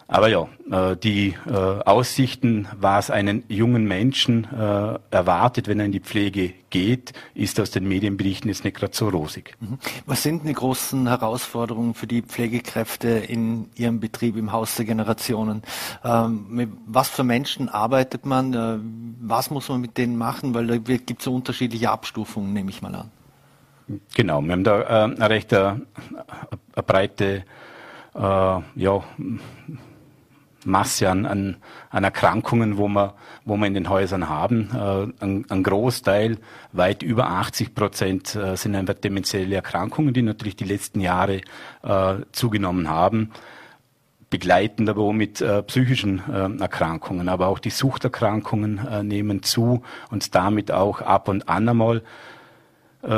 Aber ja, äh, die äh, Aussichten, was einen jungen Menschen äh, erwartet, wenn er in die Pflege geht, ist aus den Medienberichten jetzt nicht gerade so rosig. Mhm. Was sind die großen Herausforderungen für die Pflegekräfte in Ihrem Betrieb im Haus der Generationen? Ähm, mit was für Menschen arbeitet man? Was muss man mit denen machen? Weil da gibt es so unterschiedliche Abstufungen, nehme ich mal an. Genau, wir haben da eine recht eine, breite ja, Masse an, an, an Erkrankungen, wo wir, wo wir in den Häusern haben. Äh, ein, ein Großteil, weit über 80 Prozent, äh, sind einfach demenzielle Erkrankungen, die natürlich die letzten Jahre äh, zugenommen haben begleitend aber auch mit äh, psychischen äh, Erkrankungen. Aber auch die Suchterkrankungen äh, nehmen zu und damit auch ab und an einmal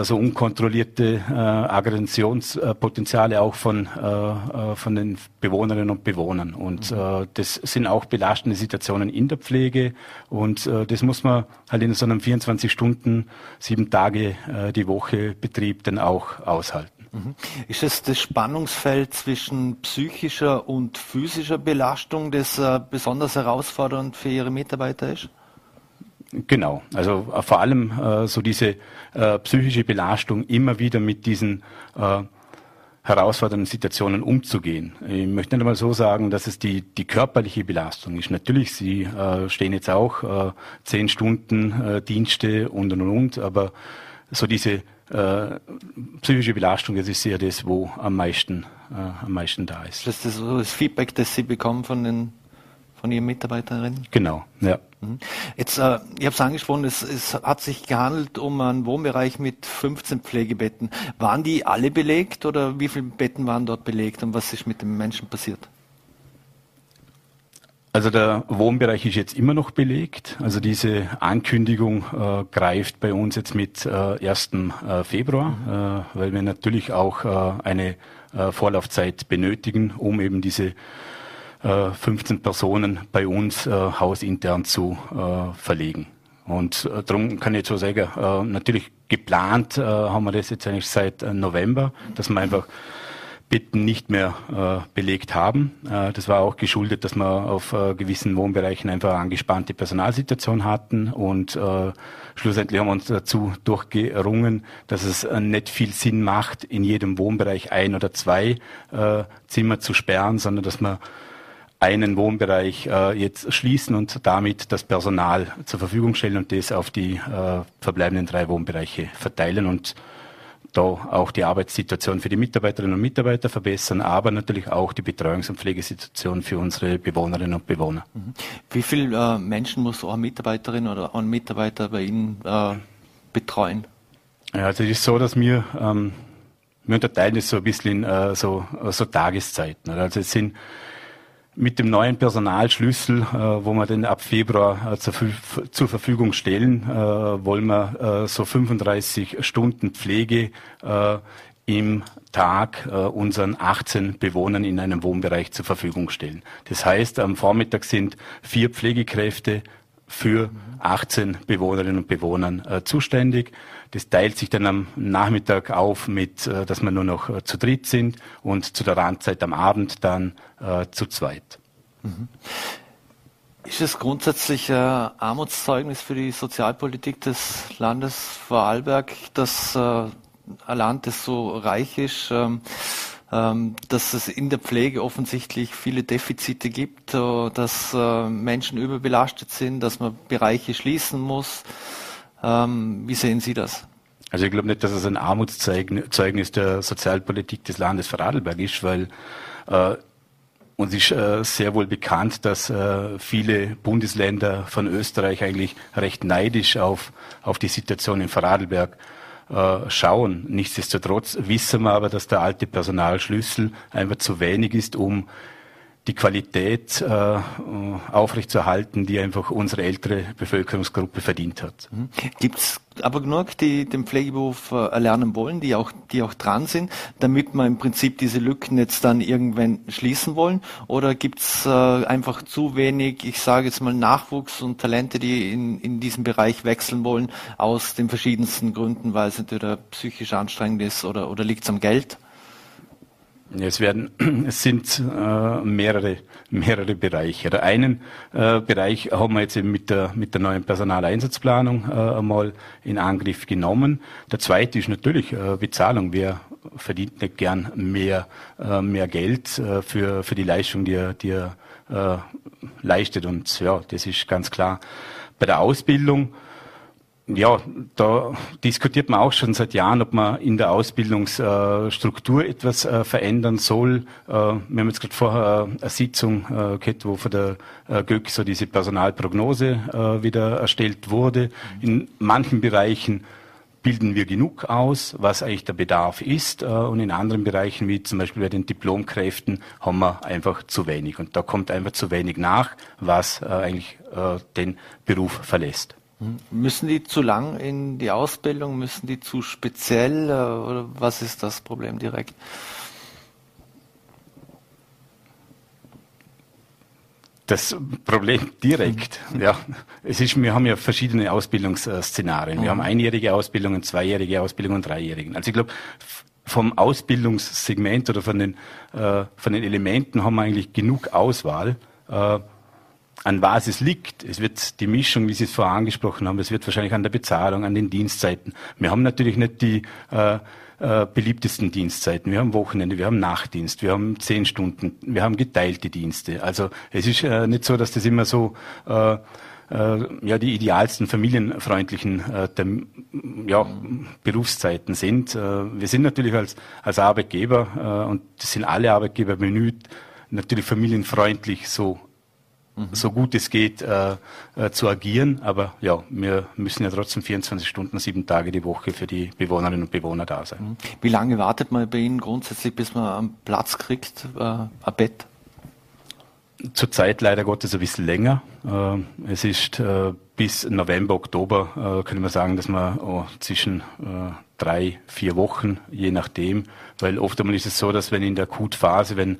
so unkontrollierte äh, Aggressionspotenziale auch von, äh, äh, von den Bewohnerinnen und Bewohnern. Und mhm. äh, das sind auch belastende Situationen in der Pflege und äh, das muss man halt in so einem 24 Stunden, sieben Tage äh, die Woche Betrieb dann auch aushalten. Mhm. Ist es das Spannungsfeld zwischen psychischer und physischer Belastung, das äh, besonders herausfordernd für Ihre Mitarbeiter ist? Genau, also äh, vor allem äh, so diese äh, psychische Belastung immer wieder mit diesen äh, herausfordernden Situationen umzugehen. Ich möchte nicht einmal so sagen, dass es die, die körperliche Belastung ist. Natürlich, Sie äh, stehen jetzt auch äh, zehn Stunden äh, Dienste und und und, aber so diese äh, psychische Belastung, das ist ja das, wo am meisten, äh, am meisten da ist. Das ist das Feedback, das Sie bekommen von den von Ihren Mitarbeiterinnen? Genau, ja. Mhm. Jetzt, äh, ich habe es angesprochen, es, es hat sich gehandelt um einen Wohnbereich mit 15 Pflegebetten. Waren die alle belegt oder wie viele Betten waren dort belegt und was ist mit den Menschen passiert? Also der Wohnbereich ist jetzt immer noch belegt. Also diese Ankündigung äh, greift bei uns jetzt mit äh, 1. Äh, Februar, mhm. äh, weil wir natürlich auch äh, eine äh, Vorlaufzeit benötigen, um eben diese 15 äh, Personen bei uns äh, hausintern zu äh, verlegen. Und äh, darum kann ich jetzt so sagen, äh, natürlich geplant äh, haben wir das jetzt eigentlich seit äh, November, dass wir einfach Betten nicht mehr äh, belegt haben. Äh, das war auch geschuldet, dass wir auf äh, gewissen Wohnbereichen einfach eine angespannte Personalsituation hatten und äh, schlussendlich haben wir uns dazu durchgerungen, dass es äh, nicht viel Sinn macht, in jedem Wohnbereich ein oder zwei Zimmer zu sperren, sondern dass man einen Wohnbereich äh, jetzt schließen und damit das Personal zur Verfügung stellen und das auf die äh, verbleibenden drei Wohnbereiche verteilen. Und da auch die Arbeitssituation für die Mitarbeiterinnen und Mitarbeiter verbessern, aber natürlich auch die Betreuungs- und Pflegesituation für unsere Bewohnerinnen und Bewohner. Mhm. Wie viele äh, Menschen muss eine Mitarbeiterin oder ein Mitarbeiter bei Ihnen äh, betreuen? Ja, also es ist so, dass wir, ähm, wir unterteilen es so ein bisschen in äh, so, so Tageszeiten. Also es sind mit dem neuen Personalschlüssel, äh, wo wir den ab Februar äh, zur, zur, Verfügung stellen, äh, wollen wir äh, so 35 Stunden Pflege äh, im Tag äh, unseren 18 Bewohnern in einem Wohnbereich zur Verfügung stellen. Das heißt, am Vormittag sind vier Pflegekräfte für 18 Bewohnerinnen und Bewohnern zuständig. Das teilt sich dann am Nachmittag auf mit, dass wir nur noch zu dritt sind und zu der Randzeit am Abend dann äh, zu zweit. Mhm. Ist es grundsätzlich Armutszeugnis für die Sozialpolitik des Landes Vorarlberg, dass äh, ein Land, das so reich ist, ähm, dass es in der Pflege offensichtlich viele Defizite gibt, äh, dass äh, Menschen überbelastet sind, dass man Bereiche schließen muss. Ähm, wie sehen Sie das? Also ich glaube nicht, dass es ein Armutszeugnis der Sozialpolitik des Landes Vorarlberg ist, weil äh, uns ist äh, sehr wohl bekannt, dass äh, viele Bundesländer von Österreich eigentlich recht neidisch auf, auf die Situation in Vorarlberg äh, schauen. Nichtsdestotrotz wissen wir aber, dass der alte Personalschlüssel einfach zu wenig ist, um die Qualität äh, aufrechtzuerhalten, die einfach unsere ältere Bevölkerungsgruppe verdient hat. Mhm. Gibt es aber genug, die den Pflegeberuf äh, erlernen wollen, die auch, die auch dran sind, damit man im Prinzip diese Lücken jetzt dann irgendwann schließen wollen? Oder gibt es äh, einfach zu wenig, ich sage jetzt mal, Nachwuchs und Talente, die in, in diesem Bereich wechseln wollen, aus den verschiedensten Gründen, weil es entweder psychisch anstrengend ist oder, oder liegt es am Geld? Es werden, es sind äh, mehrere, mehrere Bereiche. Der einen äh, Bereich haben wir jetzt eben mit der, mit der neuen Personaleinsatzplanung äh, einmal in Angriff genommen. Der zweite ist natürlich äh, Bezahlung. Wer verdient nicht gern mehr, äh, mehr Geld äh, für, für die Leistung, die er, die er äh, leistet? Und ja, das ist ganz klar. Bei der Ausbildung ja, da diskutiert man auch schon seit Jahren, ob man in der Ausbildungsstruktur etwas äh, verändern soll. Äh, wir haben jetzt gerade vorher eine Sitzung äh, gehabt, wo von der GÖK so diese Personalprognose wieder erstellt wurde. In manchen Bereichen bilden wir genug aus, was eigentlich der Bedarf ist. Und in anderen Bereichen, wie zum Beispiel bei den Diplomkräften, haben wir einfach zu wenig. Und da kommt einfach zu wenig nach, was eigentlich den Beruf verlässt. Müssen die zu lang in die Ausbildung? Müssen die zu speziell? Äh, oder was ist das Problem direkt? Das Problem direkt, mhm. ja, es ist, wir haben ja verschiedene Ausbildungsszenarien. Wir mhm. haben einjährige Ausbildungen, zweijährige Ausbildungen, dreijährigen. Also ich glaube, vom Ausbildungssegment oder von den, äh, von den Elementen haben wir eigentlich genug Auswahl. Äh, an was es liegt. Es wird die Mischung, wie Sie es vorher angesprochen haben, es wird wahrscheinlich an der Bezahlung, an den Dienstzeiten. Wir haben natürlich nicht die äh, äh, beliebtesten Dienstzeiten. Wir haben Wochenende, wir haben Nachtdienst, wir haben zehn Stunden, wir haben geteilte Dienste. Also es ist äh, nicht so, dass das immer so äh, äh ja, die idealsten familienfreundlichen äh, der, ja, Berufszeiten sind. Äh, wir sind natürlich als, als Arbeitgeber, äh, und das sind alle Arbeitgeber bemüht, natürlich familienfreundlich so mhm. so gut es geht äh, äh, zu agieren. Aber ja, wir müssen ja trotzdem 24 Stunden, sieben Tage die Woche für die Bewohnerinnen und Bewohner da sein. Mhm. Wie lange wartet man bei Ihnen grundsätzlich, bis man einen Platz kriegt, äh, ein Bett? Zurzeit leider Gottes ein bisschen länger. Äh, es ist äh, bis November, Oktober, äh, können wir sagen, dass man oh, zwischen drei, vier Wochen, je nachdem, weil oft einmal ist es so, dass wenn in der Akutphase, wenn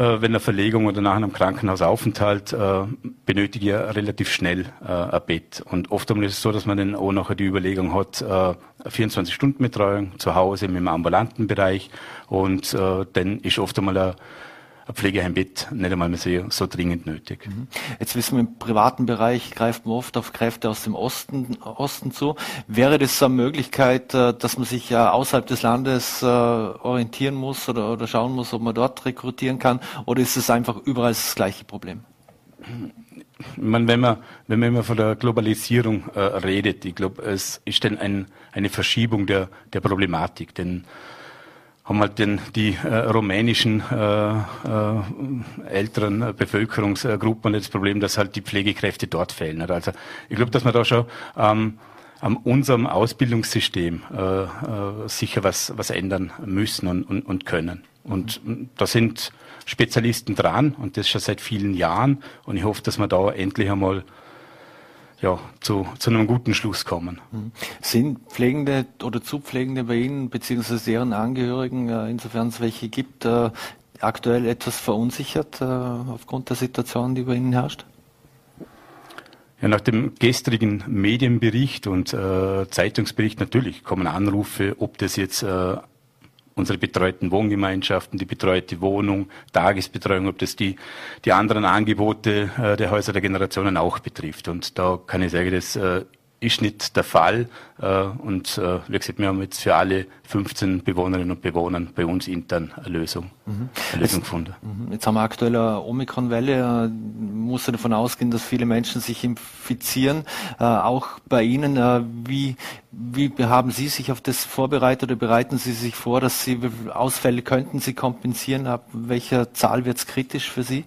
wenn eine Verlegung oder nach einem Krankenhausaufenthalt äh, benötige ich relativ schnell äh, ein Bett. Und oft ist es so, dass man dann auch nachher die Überlegung hat, äh, 24-Stunden-Betreuung zu Hause im ambulanten Bereich und äh, dann ist oft einmal ein ein Pflegeheimbett nicht einmal mehr so, so dringend nötig. Mhm. Jetzt wissen wir, im privaten Bereich greift man oft auf Kräfte aus dem Osten, Osten zu. Wäre das so eine Möglichkeit, äh, dass man sich ja außerhalb des Landes äh, orientieren muss oder, oder schauen muss, ob man dort rekrutieren kann? Oder ist es einfach überall das gleiche Problem? Ich meine, wenn man, wenn man immer von der Globalisierung äh, redet, ich glaube, es ist dann ein, eine Verschiebung der, der Problematik. Denn haben halt den, die äh, rumänischen äh, äh, älteren Bevölkerungsgruppen das Problem, dass halt die Pflegekräfte dort fehlen. Also ich glaube, dass man da schon ähm, an unserem Ausbildungssystem äh, äh, sicher was, was ändern müssen und, und, und können. Und da sind Spezialisten dran und das schon seit vielen Jahren. Und ich hoffe, dass wir da endlich einmal ja, zu, zu einem guten Schluss kommen. Mhm. Sind Pflegende oder Zupflegende bei Ihnen beziehungsweise Ihren Angehörigen, äh, insofern es welche gibt, äh, aktuell etwas verunsichert äh, aufgrund der Situation, die bei Ihnen herrscht? Ja, nach dem gestrigen Medienbericht und äh, Zeitungsbericht natürlich kommen Anrufe, ob das jetzt äh, unsere betreuten Wohngemeinschaften, die betreute Wohnung, Tagesbetreuung, ob das die, die anderen Angebote äh, der Häuser der Generationen auch betrifft. Und da kann ich sagen, das äh, ist nicht der Fall. Äh, und äh, wie gesagt, wir haben jetzt für alle 15 Bewohnerinnen und Bewohner bei uns intern eine Lösung, mhm. eine Lösung jetzt, gefunden. Mhm. Jetzt haben wir aktuell eine Omikron-Welle. Muss davon ausgehen, dass viele Menschen sich infizieren. Äh, auch bei Ihnen. Wie, wie haben Sie sich auf das vorbereitet oder bereiten Sie sich vor, dass Sie Ausfälle könnten Sie kompensieren? Ab welcher Zahl wird es kritisch für Sie?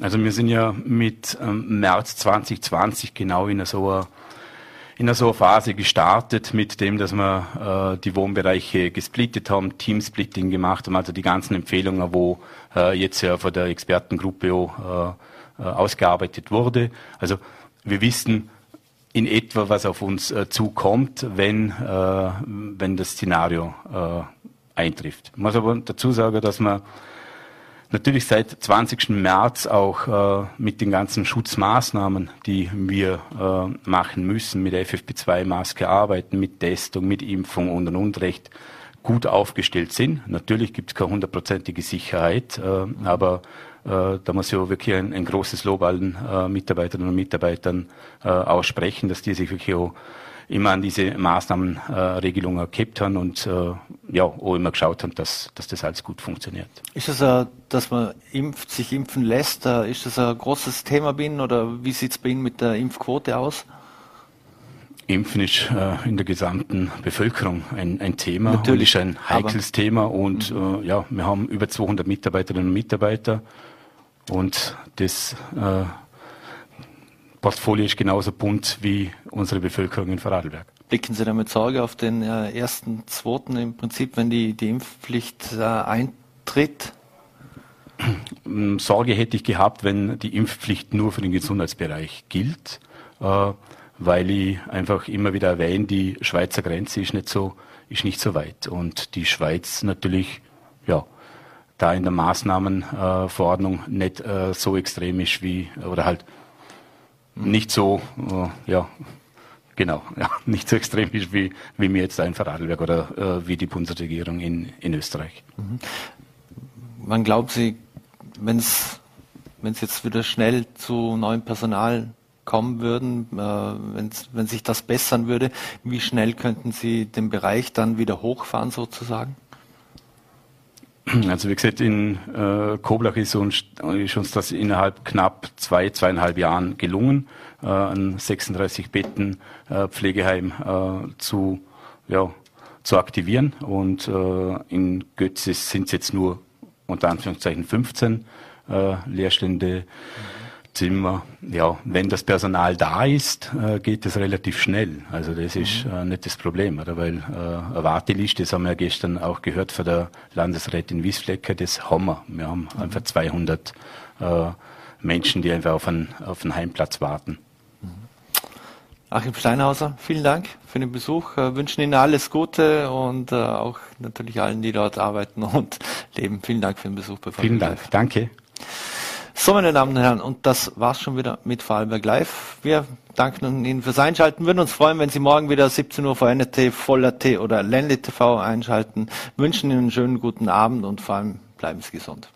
Also wir sind ja mit ähm, März 2020 genau in so einer in so Phase gestartet mit dem, dass wir äh, die Wohnbereiche gesplittet haben, Teamsplitting gemacht haben, also die ganzen Empfehlungen, wo äh, jetzt ja von der Expertengruppe auch, äh, äh, ausgearbeitet wurde. Also wir wissen in etwa, was auf uns äh, zukommt, wenn, äh, wenn das Szenario eintrifft. Ich muss aber dazu sagen, dass man natürlich seit 20. März auch äh, mit den ganzen Schutzmaßnahmen, die wir äh, machen müssen, mit FFP2-Maske arbeiten, mit Testung, mit Impfung und und und recht gut aufgestellt sind. Natürlich gibt es keine hundertprozentige Sicherheit, äh, aber äh, da muss ich auch wirklich ein, ein großes Lob allen äh, Mitarbeiterinnen und Mitarbeitern äh, aussprechen, dass die sich wirklich auch immer an diese Maßnahmenregelungen äh, gekippt haben und äh, ja, auch immer geschaut haben, dass, dass das alles gut funktioniert. Ist das, äh, dass man impft, sich impfen lässt, äh, ist das ein großes Thema bei Ihnen oder wie sieht es bei Ihnen mit der Impfquote aus? Impfen ist äh, in der gesamten Bevölkerung ein, ein Thema Natürlich, und ist ein heikles Thema und äh, ja, wir haben über 200 Mitarbeiterinnen und Mitarbeiter und das äh, Portfolio ist genauso bunt wie unsere Bevölkerung in Vorarlberg. Blicken Sie da mit Sorge auf den äh, ersten, zweiten im Prinzip, wenn die, die Impfpflicht äh, eintritt? Sorge hätte ich gehabt, wenn die Impfpflicht nur für den Gesundheitsbereich gilt, äh, weil ich einfach immer wieder erwähne, die Schweizer Grenze ist nicht so, ist nicht so weit und die Schweiz natürlich, ja, da in der Maßnahmenverordnung nicht äh, so extrem ist wie, oder halt nicht so, äh, ja, genau, ja, nicht so extrem ist wie, wie wir jetzt ein Vorarlberg oder äh, wie die Bundesregierung in, in Österreich. Mhm. Wann glauben Sie, wenn es jetzt wieder schnell zu neuem Personal kommen würden, äh, wenn sich das bessern würde, wie schnell könnten Sie den Bereich dann wieder hochfahren sozusagen? Also wie gesagt, in äh, Koblach ist uns, ist uns das innerhalb knapp zwei, zweieinhalb Jahren gelungen, äh, ein 36 Betten äh, Pflegeheim äh, zu, ja, zu aktivieren. Und äh, in Götzis sind es jetzt nur unter Anführungszeichen 15 äh, Leerstände. Mhm. Zimmer. Ja, wenn das Personal da ist, äh, geht es relativ schnell. Also das ist mhm. äh, nicht das Problem, oder? weil äh, eine Warteliste, das haben wir gestern auch gehört von der Landesrätin Wiesflecker, das haben wir. Wir haben mhm. einfach 200 äh, Menschen, die einfach auf einen, auf einen Heimplatz warten. Mhm. Achim Steinhauser, vielen Dank für den Besuch. Wir wünschen Ihnen alles Gute und äh, auch natürlich allen, die dort arbeiten und leben. Vielen Dank für den Besuch bei Vielen Dank, danke. So, meine Damen und Herren, und das war's schon wieder mit Vorarlberg Live. Wir danken Ihnen fürs Einschalten, würden uns freuen, wenn Sie morgen wieder 17 Uhr vor NRT, Voller T oder Ländle TV einschalten. Wünschen Ihnen einen schönen guten Abend und vor allem bleiben Sie gesund.